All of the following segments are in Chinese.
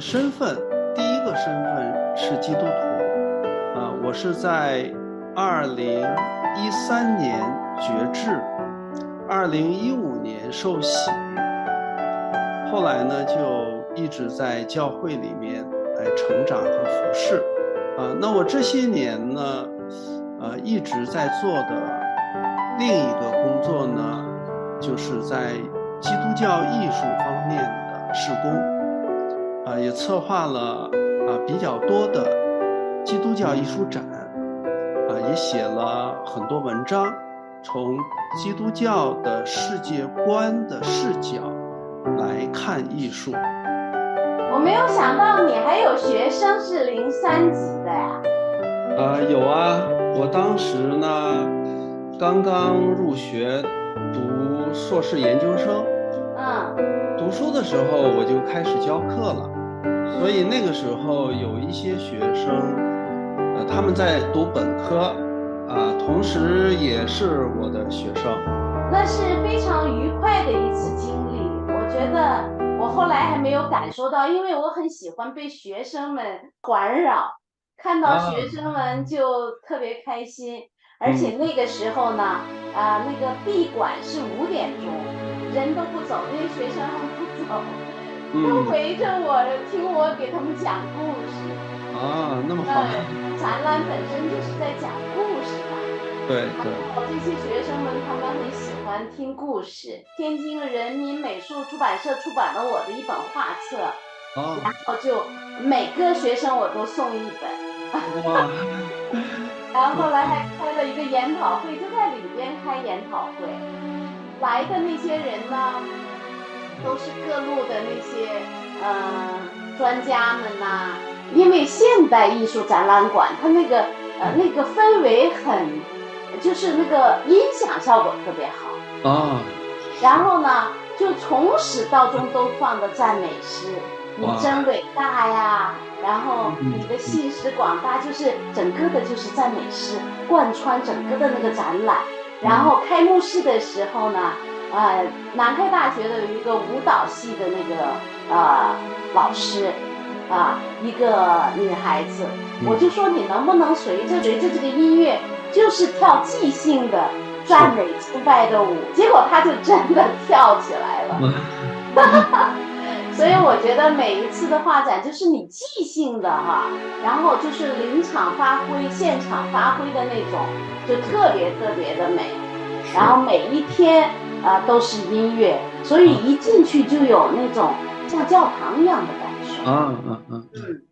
身份，第一个身份是基督徒，啊，我是在二零一三年觉志，二零一五年受洗，后来呢就一直在教会里面来成长和服侍，啊，那我这些年呢，呃，一直在做的另一个工作呢，就是在基督教艺术方面的施工。啊，也策划了啊比较多的基督教艺术展，啊，也写了很多文章，从基督教的世界观的视角来看艺术。我没有想到你还有学生是零三级的呀？啊，有啊，我当时呢刚刚入学读硕士研究生，嗯，读书的时候我就开始教课了。所以那个时候有一些学生，呃，他们在读本科，啊，同时也是我的学生。那是非常愉快的一次经历。我觉得我后来还没有感受到，因为我很喜欢被学生们环绕，看到学生们就特别开心。而且那个时候呢，啊，那个闭馆是五点钟，人都不走，那些学生还不走。都围着我听我给他们讲故事啊，那么好。展览本身就是在讲故事嘛。对对。这些学生们他们很喜欢听故事。天津人民美术出版社出版了我的一本画册，然后就每个学生我都送一本。哇。然后后来还开了一个研讨会，就在里边开研讨会，来的那些人呢？都是各路的那些呃专家们呐，因为现代艺术展览馆它那个呃那个氛围很，就是那个音响效果特别好啊。然后呢，就从始到终都放的赞美诗，你真伟大呀！然后你的信实广大，就是整个的就是赞美诗贯穿整个的那个展览。然后开幕式的时候呢。呃，南开大学的有一个舞蹈系的那个呃老师，啊，一个女孩子，我就说你能不能随着随着这个音乐，就是跳即兴的赞美崇拜的舞，结果她就真的跳起来了。所以我觉得每一次的画展就是你即兴的哈，然后就是临场发挥、现场发挥的那种，就特别特别的美。然后每一天。啊，都是音乐，所以一进去就有那种像教堂一样的感受。嗯嗯嗯嗯，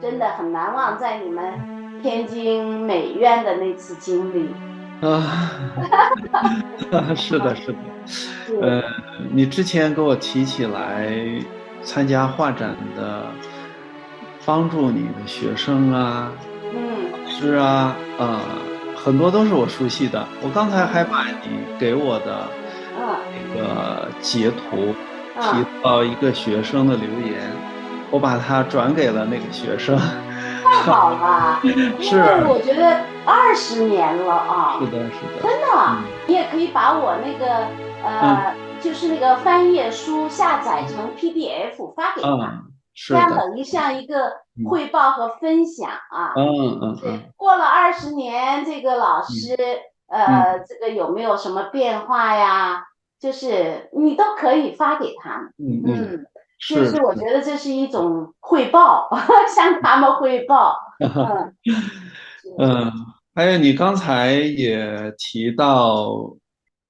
真的很难忘，在你们天津美院的那次经历。啊，是的，是的。呃，你之前给我提起来参加画展的，帮助你的学生啊，嗯，是啊，啊，很多都是我熟悉的。我刚才还把你给我的。那个截图提到一个学生的留言，我把它转给了那个学生。太好了，是，我觉得二十年了啊。是的，是的。真的，你也可以把我那个呃，就是那个翻页书下载成 PDF 发给他，是这样等于像一个汇报和分享啊。嗯嗯对。过了二十年，这个老师呃，这个有没有什么变化呀？就是你都可以发给他们，嗯嗯，就是我觉得这是一种汇报，向他们汇报。嗯，还有你刚才也提到，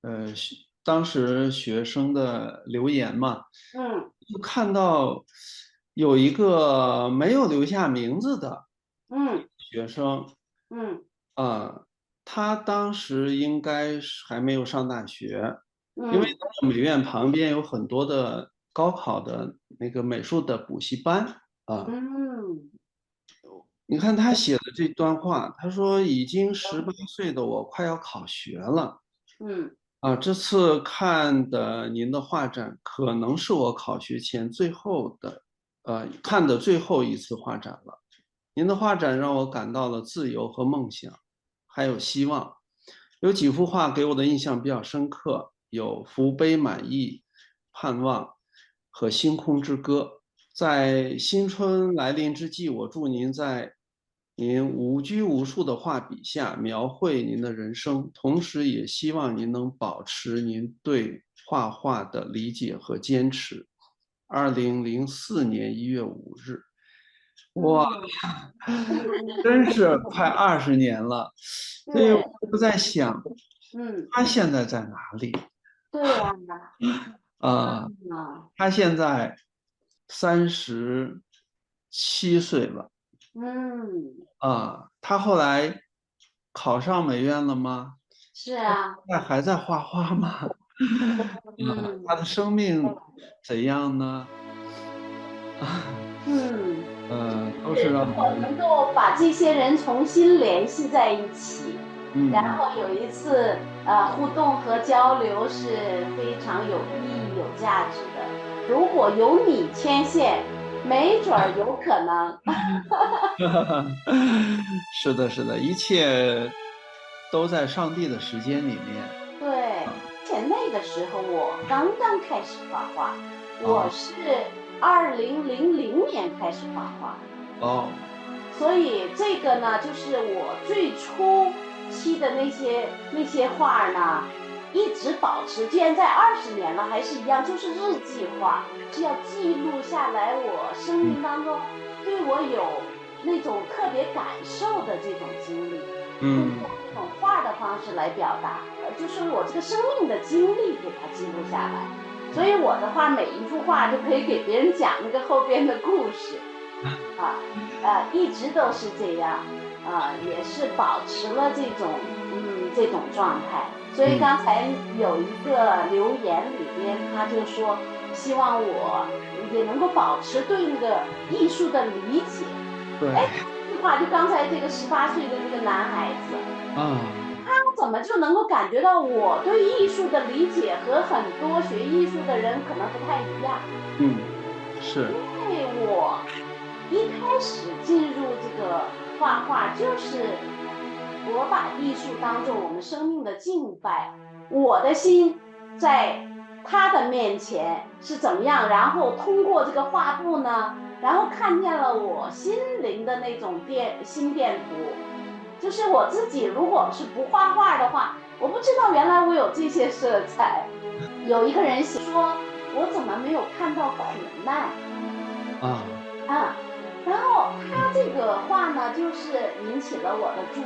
呃，当时学生的留言嘛，嗯，就看到有一个没有留下名字的，嗯，学生，嗯，啊，他当时应该是还没有上大学。因为美院旁边有很多的高考的那个美术的补习班啊，嗯，你看他写的这段话，他说已经十八岁的我快要考学了，嗯，啊，这次看的您的画展可能是我考学前最后的，呃，看的最后一次画展了。您的画展让我感到了自由和梦想，还有希望。有几幅画给我的印象比较深刻。有福杯满溢、盼望和星空之歌，在新春来临之际，我祝您在您无拘无束的画笔下描绘您的人生，同时也希望您能保持您对画画的理解和坚持。二零零四年一月五日，哇，真是快二十年了。所以我在想，嗯，他现在在哪里？对呀，啊，他现在。三十七岁了，嗯，啊，他后来考上美院了吗？是啊，那还在画画吗？嗯，他的生命怎样呢？嗯，呃，都是让我能够把这些人重新联系在一起，然后有一次呃互动和交流是非常有意义、有价值的。如果有你牵线，没准儿有可能。是的，是的，一切都在上帝的时间里面。对，而且那个时候我刚刚开始画画，我是二零零零年开始画画。哦。所以这个呢，就是我最初期的那些那些画呢。一直保持，现在二十年了，还是一样，就是日记画，是要记录下来我生命当中对我有那种特别感受的这种经历，嗯，通过这种画的方式来表达，呃，就是我这个生命的经历给它记录下来，所以我的话每一幅画就可以给别人讲那个后边的故事，啊，呃，一直都是这样，啊，也是保持了这种嗯这种状态。所以刚才有一个留言里边，他就说希望我也能够保持对那个艺术的理解。对，哎，这句话就刚才这个十八岁的那个男孩子，啊，他怎么就能够感觉到我对艺术的理解和很多学艺术的人可能不太一样？嗯，是。因为我一开始进入这个画画就是。我把艺术当做我们生命的敬拜，我的心在他的面前是怎么样？然后通过这个画布呢，然后看见了我心灵的那种电心电图。就是我自己，如果是不画画的话，我不知道原来我有这些色彩。有一个人说：“我怎么没有看到苦难？”啊啊，然后他这个话呢，就是引起了我的注意。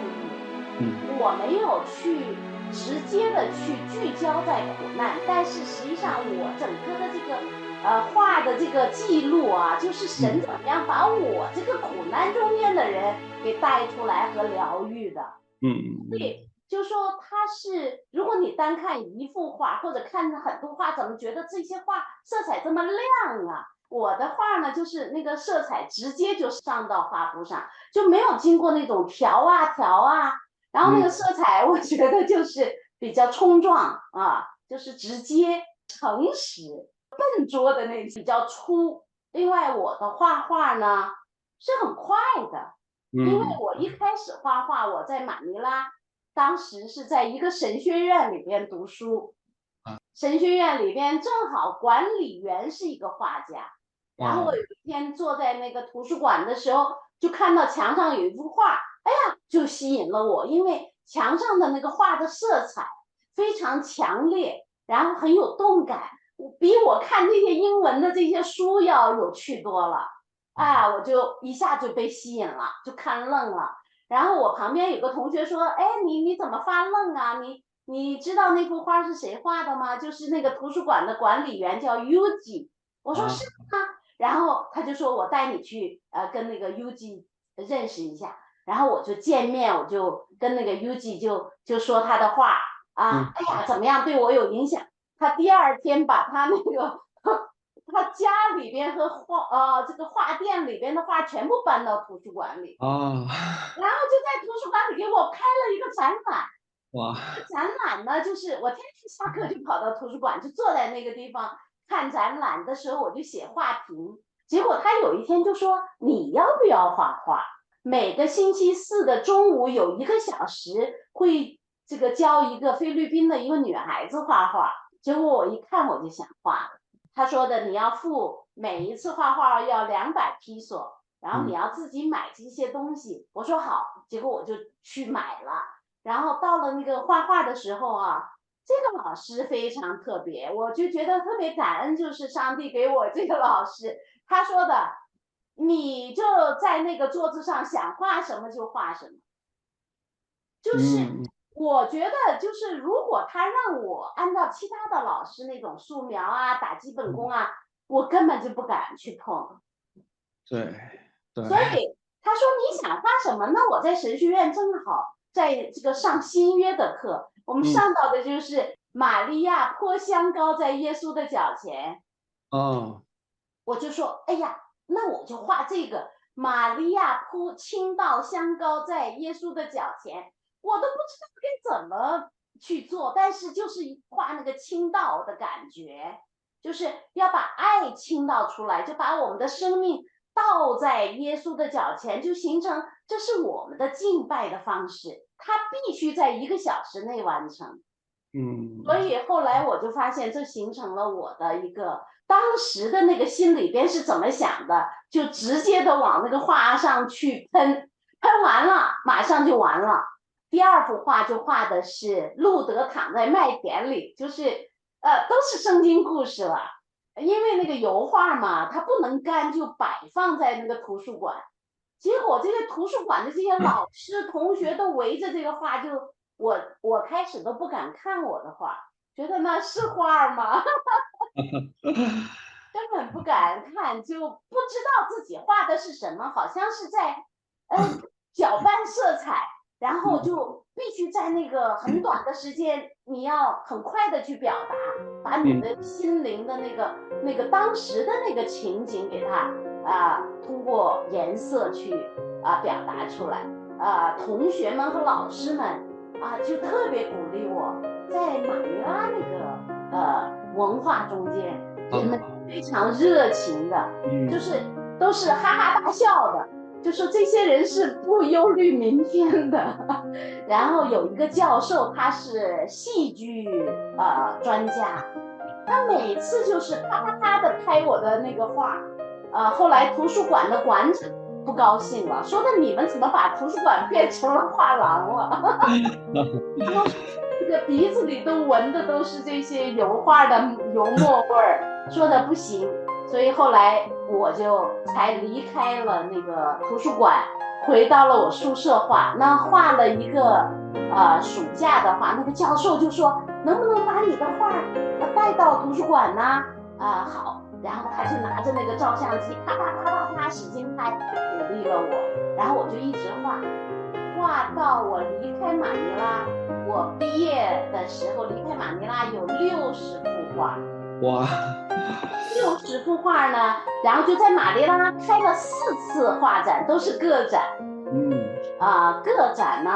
我没有去直接的去聚焦在苦难，但是实际上我整个的这个呃画的这个记录啊，就是神怎么样把我这个苦难中间的人给带出来和疗愈的。嗯，对，就说他是，如果你单看一幅画或者看很多画，怎么觉得这些画色彩这么亮啊？我的画呢，就是那个色彩直接就上到画布上，就没有经过那种调啊调啊。然后那个色彩，我觉得就是比较冲撞啊，就是直接、诚实、笨拙的那比较粗。另外，我的画画呢是很快的，因为我一开始画画，我在马尼拉，当时是在一个神学院里边读书，神学院里边正好管理员是一个画家，然后我有一天坐在那个图书馆的时候，就看到墙上有一幅画。哎呀，就吸引了我，因为墙上的那个画的色彩非常强烈，然后很有动感，比我看这些英文的这些书要有趣多了。哎，我就一下就被吸引了，就看愣了。然后我旁边有个同学说：“哎，你你怎么发愣啊？你你知道那幅画是谁画的吗？就是那个图书馆的管理员叫 UG。”我说：“是吗？”然后他就说：“我带你去，呃，跟那个 UG 认识一下。”然后我就见面，我就跟那个 U G 就就说他的话啊，哎呀，怎么样对我有影响？他第二天把他那个他家里边和画呃这个画店里边的画全部搬到图书馆里啊，然后就在图书馆里给我开了一个展览。哇！展览呢，就是我天天下课就跑到图书馆，就坐在那个地方看展览的时候，我就写画评。结果他有一天就说：“你要不要画画？”每个星期四的中午有一个小时会这个教一个菲律宾的一个女孩子画画，结果我一看我就想画了。他说的你要付每一次画画要两百披索，然后你要自己买这些东西。我说好，结果我就去买了。然后到了那个画画的时候啊，这个老师非常特别，我就觉得特别感恩，就是上帝给我这个老师。他说的，你就在那个桌子上想画什么就画什么，就是。我觉得就是，如果他让我按照其他的老师那种素描啊、打基本功啊，我根本就不敢去碰。对，对。所以他说你想画什么？那我在神学院正好在这个上新约的课，我们上到的就是玛利亚泼香膏在耶稣的脚前。哦。我就说，哎呀，那我就画这个玛利亚泼倾倒香膏在耶稣的脚前。我都不知道该怎么去做，但是就是画那个倾倒的感觉，就是要把爱倾倒出来，就把我们的生命倒在耶稣的脚前，就形成这是我们的敬拜的方式。它必须在一个小时内完成。嗯，所以后来我就发现，这形成了我的一个当时的那个心里边是怎么想的，就直接的往那个画上去喷，喷完了马上就完了。第二幅画就画的是路德躺在麦田里，就是呃都是圣经故事了。因为那个油画嘛，它不能干，就摆放在那个图书馆。结果这个图书馆的这些老师同学都围着这个画，就我我开始都不敢看我的画，觉得那是画吗？根本不敢看，就不知道自己画的是什么，好像是在嗯搅拌色彩。然后就必须在那个很短的时间，你要很快的去表达，把你的心灵的那个那个当时的那个情景给他啊，通过颜色去啊表达出来啊。同学们和老师们啊，就特别鼓励我，在马尼拉那个呃文化中间，人们非常热情的，就是都是哈哈大笑的。就说这些人是不忧虑明天的，然后有一个教授，他是戏剧呃专家，他每次就是啪啪啪的拍我的那个画，呃，后来图书馆的馆长不高兴了，说的你们怎么把图书馆变成了画廊了？这个鼻子里都闻的都是这些油画的油墨味儿，说的不行。所以后来我就才离开了那个图书馆，回到了我宿舍画。那画了一个呃暑假的话，那个教授就说能不能把你的画带到图书馆呢？啊好，然后他就拿着那个照相机啪啪啪啪啪使劲拍，鼓励了我。然后我就一直画，画到我离开马尼拉。我毕业的时候离开马尼拉有六十幅画。哇。六十幅画呢，然后就在马尼拉开了四次画展，都是个展。嗯，啊，个展呢，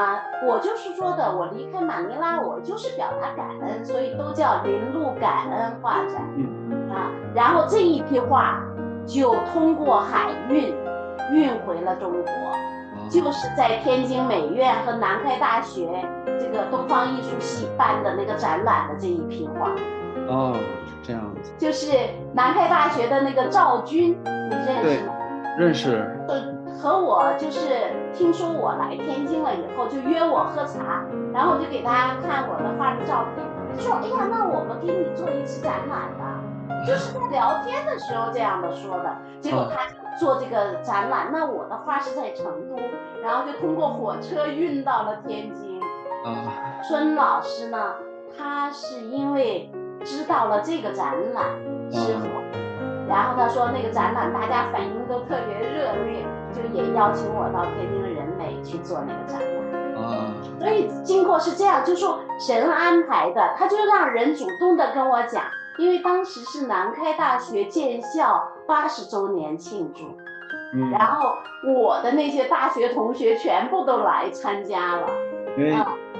我就是说的，我离开马尼拉，我就是表达感恩，所以都叫林路感恩画展。嗯，啊，然后这一批画就通过海运运回了中国，就是在天津美院和南开大学这个东方艺术系办的那个展览的这一批画。哦。这样子就是南开大学的那个赵军，你认识吗？认识。呃，和我就是听说我来天津了以后，就约我喝茶，然后我就给他看我的画的照片。他说：“哎呀，那我们给你做一次展览吧。”就是在聊天的时候这样的说的。结果他做这个展览，那我的画是在成都，然后就通过火车运到了天津。啊。孙老师呢，他是因为。知道了这个展览之后，然后他说那个展览大家反应都特别热烈，就也邀请我到天津的人美去做那个展览。啊，所以经过是这样，就说神安排的，他就让人主动的跟我讲，因为当时是南开大学建校八十周年庆祝，嗯，然后我的那些大学同学全部都来参加了，因为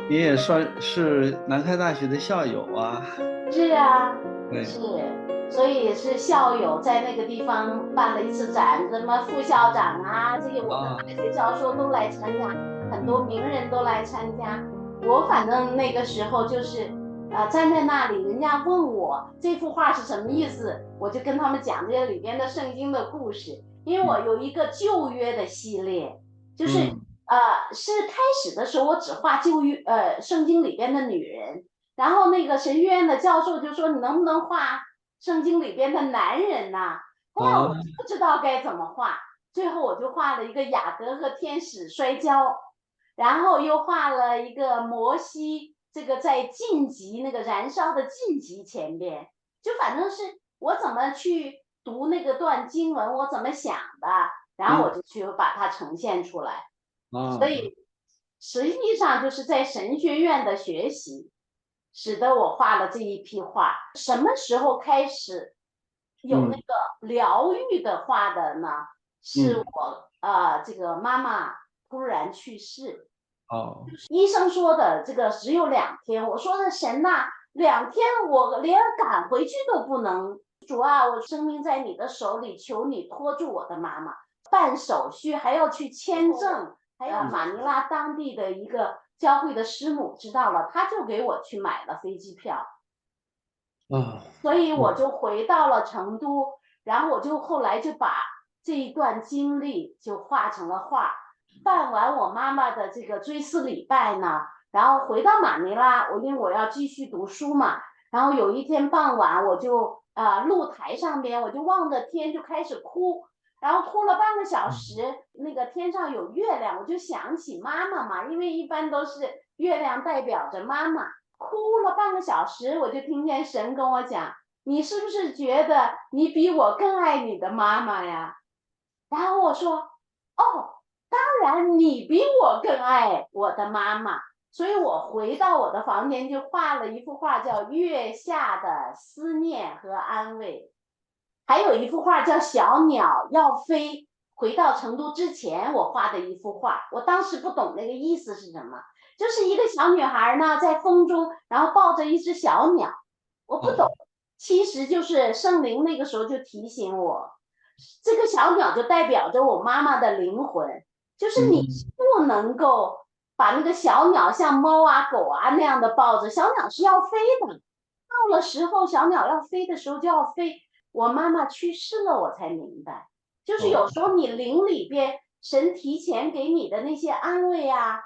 你也算是南开大学的校友啊。是啊，是，所以是校友在那个地方办了一次展，什么副校长啊，这些我们大学教授都来参加，很多名人都来参加。我反正那个时候就是啊，站在那里，人家问我这幅画是什么意思，我就跟他们讲这里边的圣经的故事。因为我有一个旧约的系列，就是呃，是开始的时候我只画旧约，呃，圣经里边的女人。然后那个神学院的教授就说：“你能不能画圣经里边的男人呢？”哎呀，我不知道该怎么画。最后我就画了一个雅德和天使摔跤，然后又画了一个摩西，这个在晋级那个燃烧的晋级前边，就反正是我怎么去读那个段经文，我怎么想的，然后我就去把它呈现出来。所以实际上就是在神学院的学习。使得我画了这一批画。什么时候开始有那个疗愈的画的呢？是我啊，这个妈妈突然去世。哦。医生说的这个只有两天。我说的神呐，两天我连赶回去都不能。主啊，我生命在你的手里，求你拖住我的妈妈。办手续还要去签证，还有马尼拉当地的一个。教会的师母知道了，他就给我去买了飞机票，啊，所以我就回到了成都，然后我就后来就把这一段经历就画成了画。办完我妈妈的这个追思礼拜呢，然后回到马尼拉，我因为我要继续读书嘛，然后有一天傍晚，我就啊露台上边，我就望着天就开始哭。然后哭了半个小时，那个天上有月亮，我就想起妈妈嘛，因为一般都是月亮代表着妈妈。哭了半个小时，我就听见神跟我讲：“你是不是觉得你比我更爱你的妈妈呀？”然后我说：“哦，当然你比我更爱我的妈妈。”所以我回到我的房间就画了一幅画，叫《月下的思念和安慰》。还有一幅画叫《小鸟要飞》，回到成都之前我画的一幅画，我当时不懂那个意思是什么，就是一个小女孩呢在风中，然后抱着一只小鸟，我不懂，其实就是圣灵那个时候就提醒我，这个小鸟就代表着我妈妈的灵魂，就是你不能够把那个小鸟像猫啊狗啊那样的抱着，小鸟是要飞的，到了时候小鸟要飞的时候就要飞。我妈妈去世了，我才明白，就是有时候你灵里边神提前给你的那些安慰啊，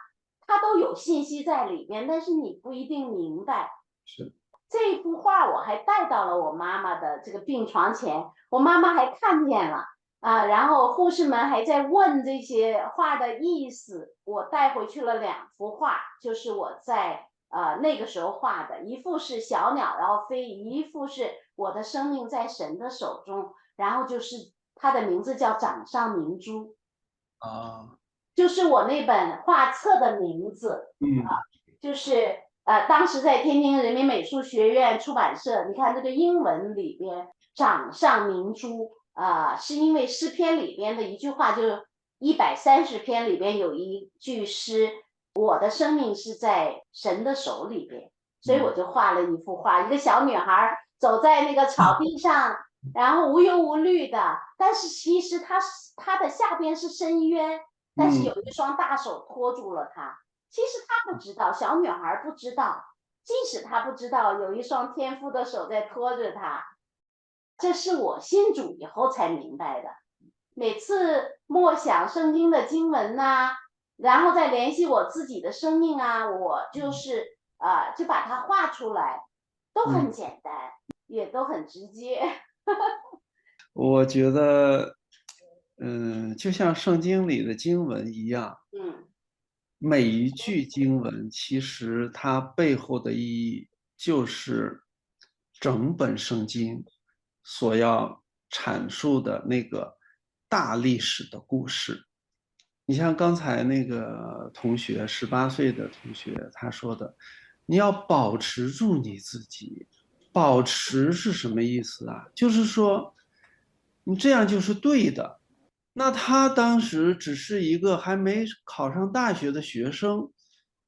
它都有信息在里边，但是你不一定明白。是这幅画我还带到了我妈妈的这个病床前，我妈妈还看见了啊，然后护士们还在问这些画的意思，我带回去了两幅画，就是我在。呃，那个时候画的一幅是小鸟然后飞，一幅是我的生命在神的手中，然后就是他的名字叫掌上明珠，啊，就是我那本画册的名字，嗯，啊，就是呃，当时在天津人民美术学院出版社，你看这个英文里边掌上明珠啊，是因为诗篇里边的一句话，就是一百三十篇里边有一句诗。我的生命是在神的手里边，所以我就画了一幅画，一个小女孩走在那个草地上，然后无忧无虑的。但是其实她她的下边是深渊，但是有一双大手托住了他。其实他不知道，小女孩不知道，即使她不知道，有一双天赋的手在托着她。这是我信主以后才明白的。每次默想圣经的经文呐。然后再联系我自己的生命啊，我就是啊，就把它画出来，都很简单，也都很直接。我觉得，嗯，就像圣经里的经文一样，嗯，每一句经文其实它背后的意义就是整本圣经所要阐述的那个大历史的故事。你像刚才那个同学，十八岁的同学，他说的，你要保持住你自己，保持是什么意思啊？就是说，你这样就是对的。那他当时只是一个还没考上大学的学生，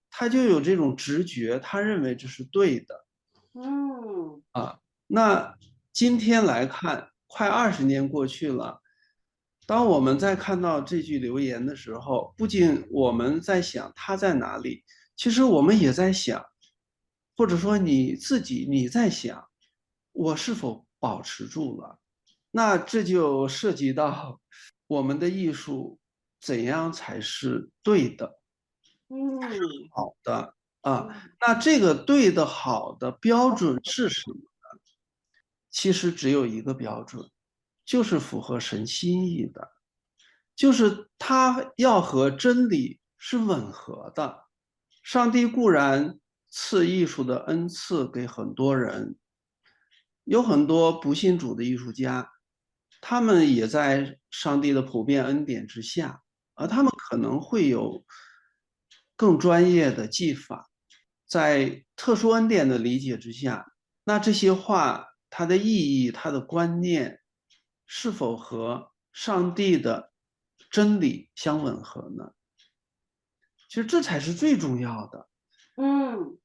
他就有这种直觉，他认为这是对的。嗯，啊，那今天来看，快二十年过去了。当我们在看到这句留言的时候，不仅我们在想他在哪里，其实我们也在想，或者说你自己你在想，我是否保持住了？那这就涉及到我们的艺术怎样才是对的，嗯，好的啊。那这个对的好的标准是什么呢？其实只有一个标准，就是符合神心意的，就是它要和真理是吻合的。上帝固然赐艺术的恩赐给很多人，有很多不信主的艺术家。他们也在上帝的普遍恩典之下，而他们可能会有更专业的技法，在特殊恩典的理解之下，那这些话它的意义、它的观念是否和上帝的真理相吻合呢？其实这才是最重要的。嗯，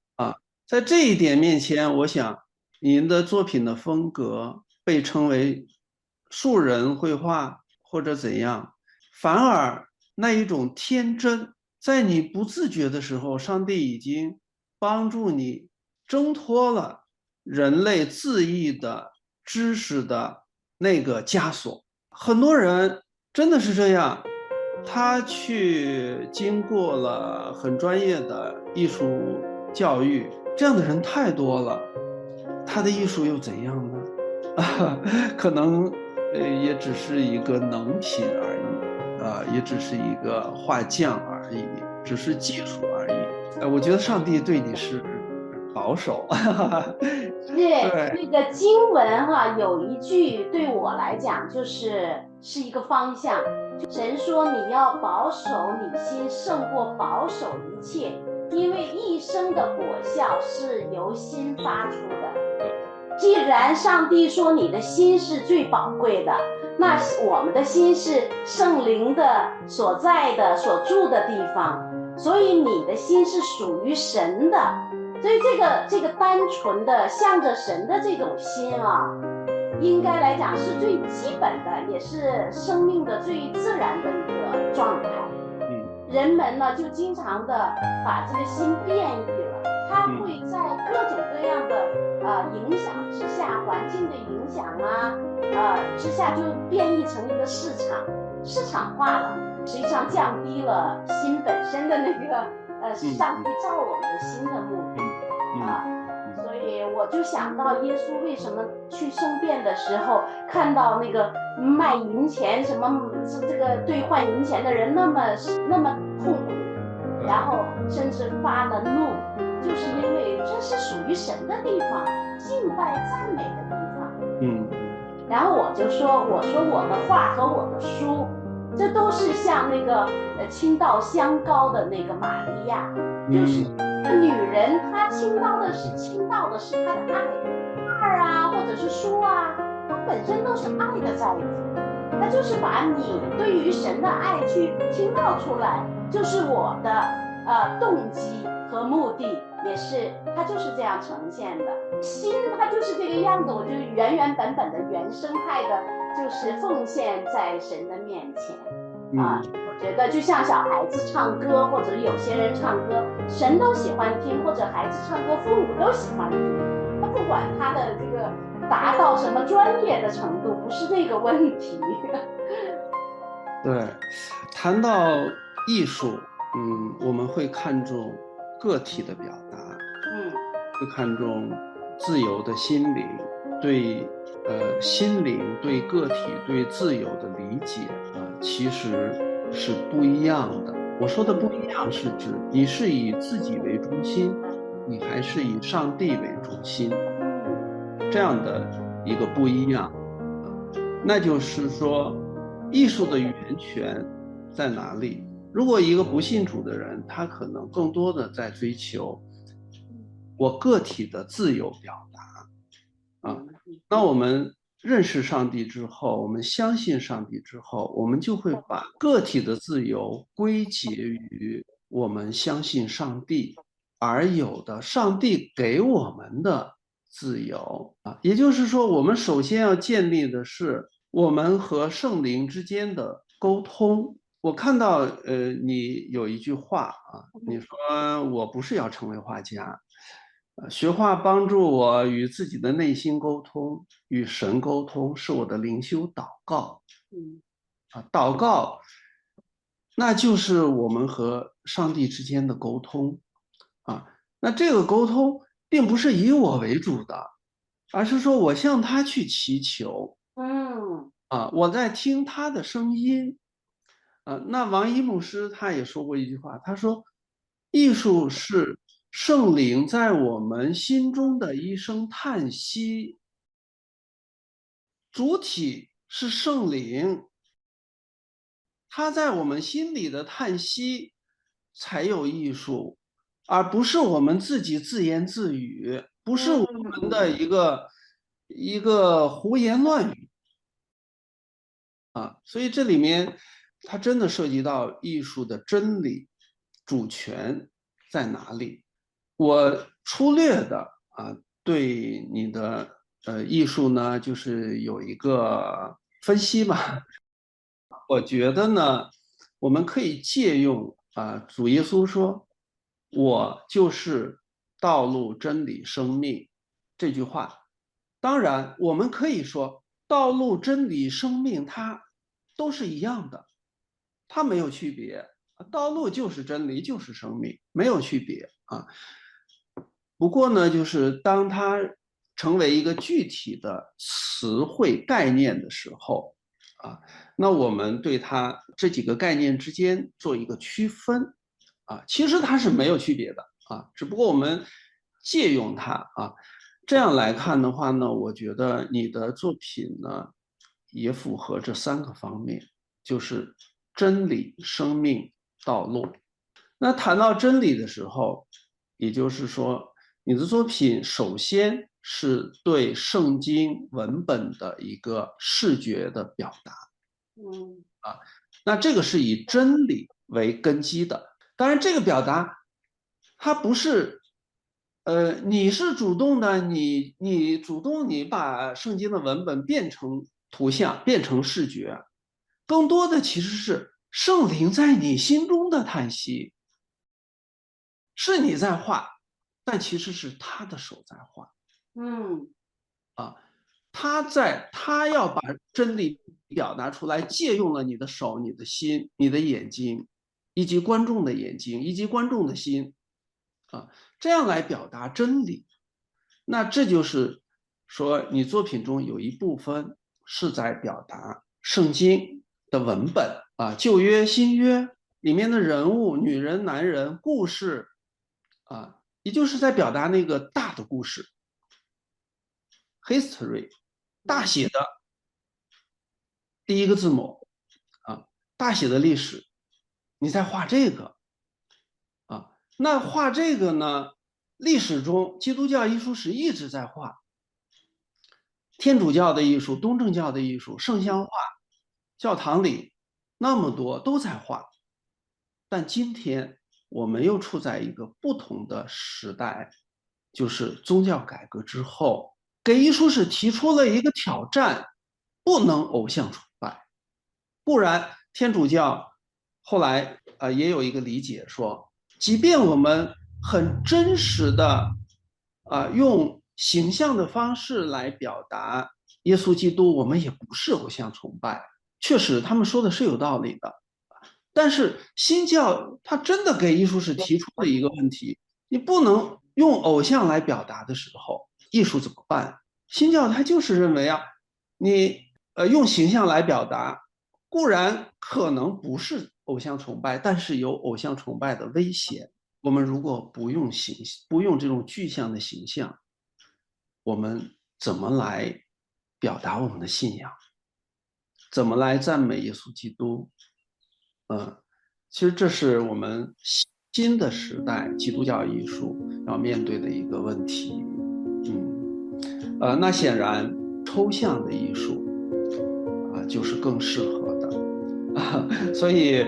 在这一点面前，我想您的作品的风格被称为。素人绘画或者怎样，反而那一种天真，在你不自觉的时候，上帝已经帮助你挣脱了人类自意的知识的那个枷锁。很多人真的是这样，他去经过了很专业的艺术教育，这样的人太多了，他的艺术又怎样呢？啊，可能。呃，也只是一个能品而已，啊，也只是一个画匠而已，只是技术而已。哎，我觉得上帝对你是保守。对，那个经文哈，有一句对我来讲就是是一个方向。神说你要保守你心，胜过保守一切，因为一生的果效是由心发出的。既然上帝说你的心是最宝贵的，那我们的心是圣灵的所在的、所住的地方，所以你的心是属于神的。所以这个这个单纯的向着神的这种心啊，应该来讲是最基本的，也是生命的最自然的一个状态。嗯，人们呢就经常的把这个心变异了，它会在各种各样的呃影响。之下环境的影响啊，呃之下就变异成一个市场，市场化了，实际上降低了心本身的那个呃上帝造我们的心的目的我就想到耶稣为什么去圣殿的时候看到那个卖银钱什么是这个兑换银钱的人那么那么痛苦，然后甚至发了怒，就是因为这是属于神的地方。敬拜赞美的地方，嗯，然后我就说，我说我的画和我的书，这都是像那个呃倾倒香膏的那个玛利亚，就是女人她倾倒的是倾倒的是她的爱，画啊或者是书啊，它本身都是爱的载体，它就是把你对于神的爱去倾倒出来，就是我的呃动机和目的。也是，它就是这样呈现的。心，它就是这个样子。我就原原本本的原生态的，就是奉献在神的面前啊。我觉得就像小孩子唱歌，或者有些人唱歌，神都喜欢听，或者孩子唱歌，父母都喜欢听。他不管他的这个达到什么专业的程度，不是这个问题。对，谈到艺术，嗯，我们会看重。个体的表达，嗯，会看重自由的心灵，对，呃，心灵对个体对自由的理解啊，其实是不一样的。我说的不一样，是指你是以自己为中心，你还是以上帝为中心，这样的一个不一样。那就是说，艺术的源泉在哪里？如果一个不信主的人，他可能更多的在追求我个体的自由表达，啊，那我们认识上帝之后，我们相信上帝之后，我们就会把个体的自由归结于我们相信上帝而有的上帝给我们的自由啊，也就是说，我们首先要建立的是我们和圣灵之间的沟通。我看到，呃，你有一句话啊，你说我不是要成为画家，呃，学画帮助我与自己的内心沟通，与神沟通，是我的灵修祷告。嗯，啊，祷告，那就是我们和上帝之间的沟通。啊，那这个沟通并不是以我为主的，而是说我向他去祈求。嗯，啊，我在听他的声音。啊，那王一牧师他也说过一句话，他说，艺术是。圣灵在我们心中的一声叹息，主体是圣灵，他在我们心里的叹息才有艺术，而不是我们自己自言自语，不是我们的一个一个胡言乱语啊。所以这里面，它真的涉及到艺术的真理主权在哪里？我粗略的啊，对你的呃艺术呢，就是有一个分析吧。我觉得呢，我们可以借用啊，主耶稣说：“我就是道路、真理、生命。”这句话。当然，我们可以说，道路、真理、生命，它都是一样的，它没有区别。道路就是真理，就是生命，没有区别啊。不过呢，就是当它成为一个具体的词汇概念的时候，啊，那我们对它这几个概念之间做一个区分，啊，其实它是没有区别的啊，只不过我们借用它啊，这样来看的话呢，我觉得你的作品呢也符合这三个方面，就是真理、生命、道路。那谈到真理的时候，也就是说。你的作品首先是对圣经文本的一个视觉的表达，嗯啊，那这个是以真理为根基的。当然，这个表达它不是，呃，你是主动的，你你主动你把圣经的文本变成图像，变成视觉，更多的其实是圣灵在你心中的叹息，是你在画。但其实是他的手在画，嗯，啊，他在他要把真理表达出来，借用了你的手、你的心、你的眼睛，以及观众的眼睛，以及观众的心，啊，这样来表达真理。那这就是说，你作品中有一部分是在表达圣经的文本啊，旧约、新约里面的人物、女人、男人、故事，啊。也就是在表达那个大的故事，history，大写的第一个字母啊，大写的历史，你在画这个啊，那画这个呢？历史中基督教艺术史一直在画，天主教的艺术、东正教的艺术、圣像画，教堂里那么多都在画，但今天。我们又处在一个不同的时代，就是宗教改革之后，给艺术史提出了一个挑战：不能偶像崇拜。不然，天主教后来啊也有一个理解说，即便我们很真实的啊用形象的方式来表达耶稣基督，我们也不是偶像崇拜。确实，他们说的是有道理的。但是新教他真的给艺术史提出了一个问题：你不能用偶像来表达的时候，艺术怎么办？新教他就是认为啊，你呃用形象来表达，固然可能不是偶像崇拜，但是有偶像崇拜的危险。我们如果不用形不用这种具象的形象，我们怎么来表达我们的信仰？怎么来赞美耶稣基督？嗯，其实这是我们新的时代基督教艺术要面对的一个问题。嗯，呃，那显然抽象的艺术啊，就是更适合的啊。所以，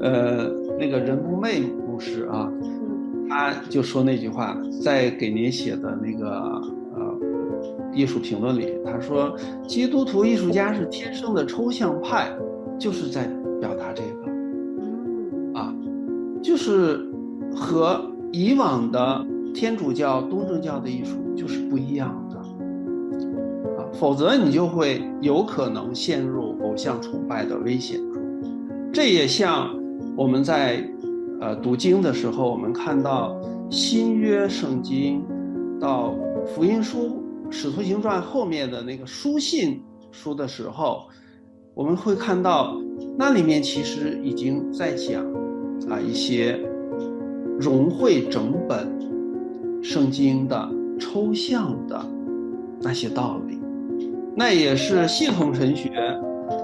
呃，那个人不寐牧师啊，他就说那句话，在给您写的那个呃艺术评论里，他说，基督徒艺术家是天生的抽象派，就是在表达这个。啊就是和以往的天主教、东正教的艺术就是不一样的啊，否则你就会有可能陷入偶像崇拜的危险中。这也像我们在呃读经的时候，我们看到新约圣经到福音书、使徒行传后面的那个书信书的时候，我们会看到那里面其实已经在讲啊一些融汇整本圣经的抽象的那些道理，那也是系统神学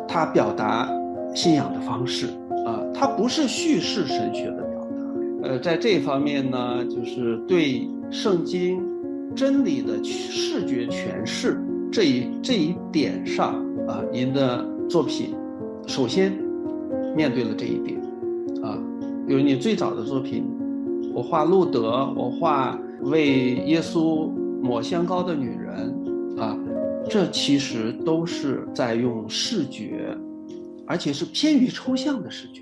它表达。信仰的方式啊，它不是叙事神学的表达。呃，在这方面呢，就是对圣经真理的视觉诠释这一这一点上啊，您的作品首先面对了这一点啊。比如你最早的作品，我画路德，我画为耶稣抹香膏的女人啊，这其实都是在用视觉。而且是偏于抽象的视觉，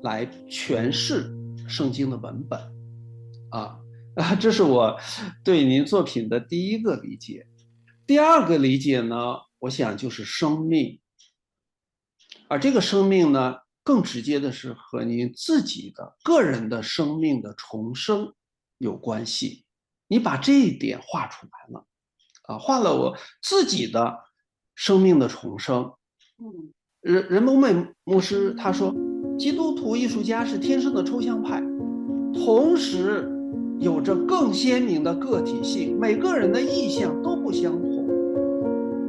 来诠释圣经的文本，啊啊，这是我对您作品的第一个理解。第二个理解呢，我想就是生命，而这个生命呢，更直接的是和您自己的个人的生命的重生有关系。你把这一点画出来了，啊，画了我自己的生命的重生，嗯。人人蒙美牧师他说，基督徒艺术家是天生的抽象派，同时有着更鲜明的个体性，每个人的意向都不相同。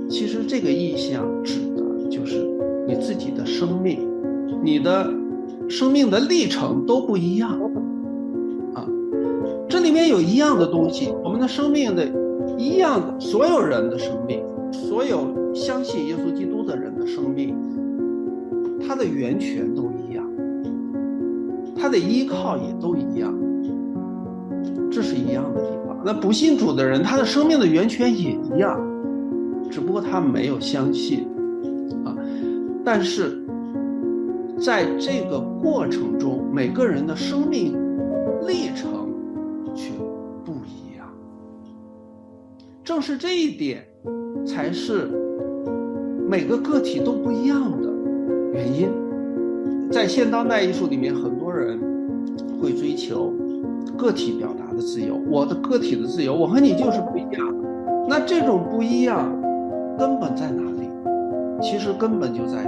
其实这个意向指的就是你自己的生命，你的生命的历程都不一样啊。这里面有一样的东西，我们的生命的一样的，所有人的生命，所有相信耶稣基督的人的生命。它的源泉都一样，它的依靠也都一样，这是一样的地方。那不信主的人，他的生命的源泉也一样，只不过他没有相信啊。但是在这个过程中，每个人的生命历程却不一样。正是这一点，才是每个个体都不一样的。原因，在现当代艺术里面，很多人会追求个体表达的自由。我的个体的自由，我和你就是不一样。那这种不一样，根本在哪里？其实根本就在于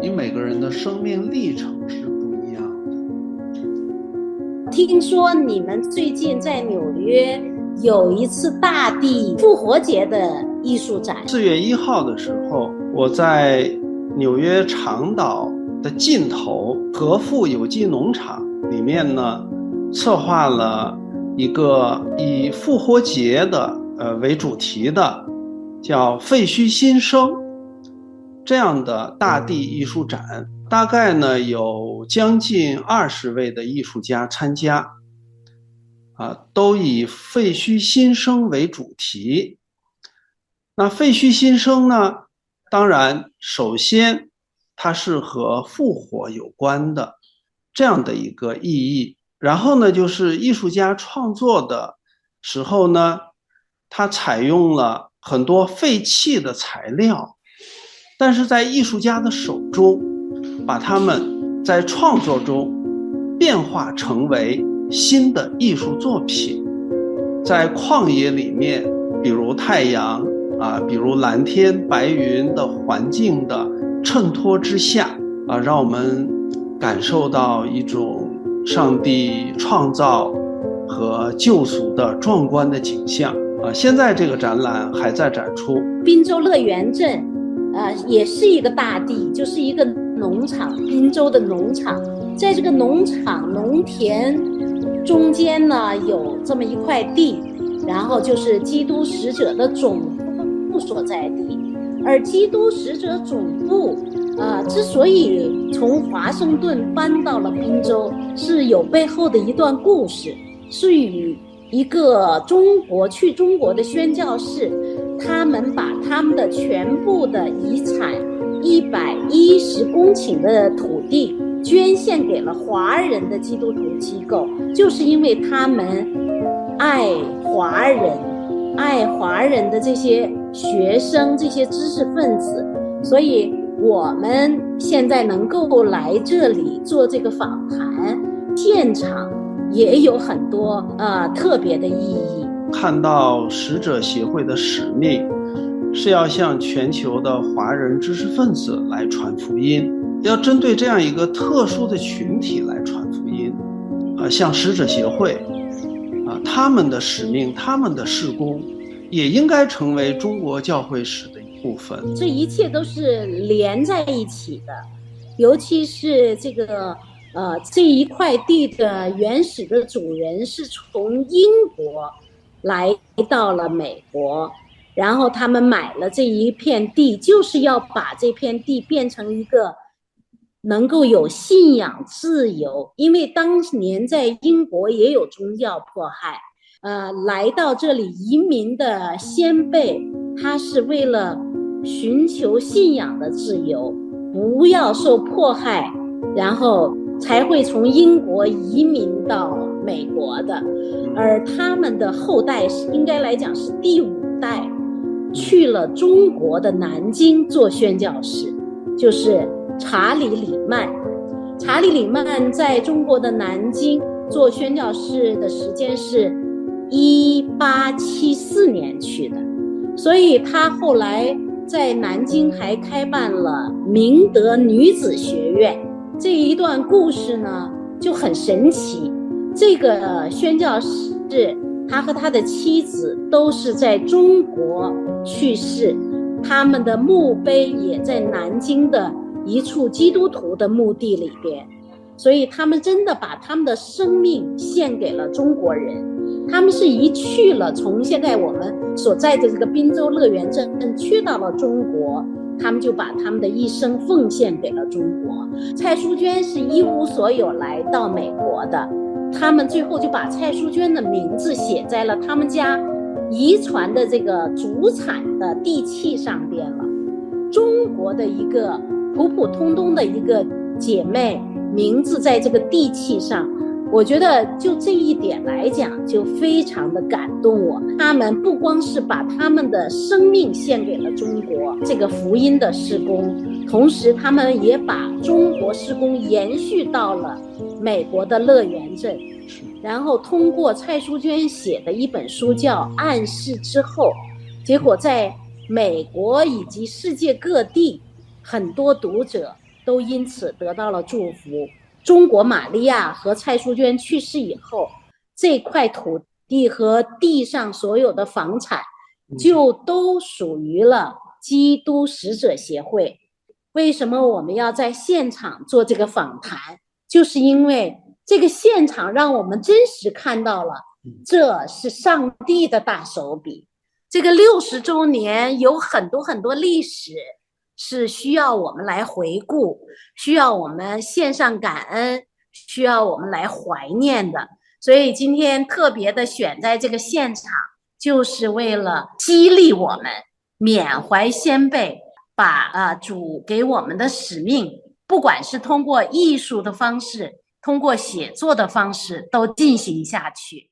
你每个人的生命历程是不一样的。听说你们最近在纽约有一次大地复活节的艺术展。四月一号的时候，我在。纽约长岛的尽头，和富有机农场里面呢，策划了一个以复活节的呃为主题的，叫“废墟新生”这样的大地艺术展。大概呢有将近二十位的艺术家参加，啊，都以“废墟新生”为主题。那“废墟新生”呢？当然，首先，它是和复活有关的这样的一个意义。然后呢，就是艺术家创作的时候呢，他采用了很多废弃的材料，但是在艺术家的手中，把它们在创作中变化成为新的艺术作品。在旷野里面，比如太阳。啊，比如蓝天白云的环境的衬托之下，啊，让我们感受到一种上帝创造和救赎的壮观的景象。啊，现在这个展览还在展出。滨州乐园镇，呃，也是一个大地，就是一个农场，滨州的农场，在这个农场农田中间呢，有这么一块地，然后就是基督使者的总部。所在地，而基督使者总部，呃，之所以从华盛顿搬到了滨州，是有背后的一段故事，是与一个中国去中国的宣教士，他们把他们的全部的遗产，一百一十公顷的土地捐献给了华人的基督徒机构，就是因为他们。爱华人、爱华人的这些学生、这些知识分子，所以我们现在能够来这里做这个访谈，现场也有很多呃特别的意义。看到使者协会的使命是要向全球的华人知识分子来传福音，要针对这样一个特殊的群体来传福音。呃，像使者协会，啊，他们的使命、他们的事工，也应该成为中国教会史的部分。这一切都是连在一起的，尤其是这个呃这一块地的原始的主人是从英国来到了美国，然后他们买了这一片地，就是要把这片地变成一个。能够有信仰自由，因为当年在英国也有宗教迫害，呃，来到这里移民的先辈，他是为了寻求信仰的自由，不要受迫害，然后才会从英国移民到美国的，而他们的后代是应该来讲是第五代，去了中国的南京做宣教士，就是。查理·里曼，查理·里曼在中国的南京做宣教士的时间是一八七四年去的，所以他后来在南京还开办了明德女子学院。这一段故事呢就很神奇。这个宣教士他和他的妻子都是在中国去世，他们的墓碑也在南京的。一处基督徒的墓地里边，所以他们真的把他们的生命献给了中国人。他们是一去了，从现在我们所在的这个滨州乐园镇去到了中国，他们就把他们的一生奉献给了中国。蔡淑娟是一无所有来到美国的，他们最后就把蔡淑娟的名字写在了他们家遗传的这个祖产的地契上边了。中国的一个。普普通通的一个姐妹名字，在这个地契上，我觉得就这一点来讲，就非常的感动我。他们不光是把他们的生命献给了中国这个福音的施工，同时他们也把中国施工延续到了美国的乐园镇，然后通过蔡淑娟写的一本书叫《暗示之后》，结果在美国以及世界各地。很多读者都因此得到了祝福。中国玛利亚和蔡淑娟去世以后，这块土地和地上所有的房产就都属于了基督使者协会。为什么我们要在现场做这个访谈？就是因为这个现场让我们真实看到了，这是上帝的大手笔。这个六十周年有很多很多历史。是需要我们来回顾，需要我们献上感恩，需要我们来怀念的。所以今天特别的选在这个现场，就是为了激励我们缅怀先辈，把啊主给我们的使命，不管是通过艺术的方式，通过写作的方式，都进行下去。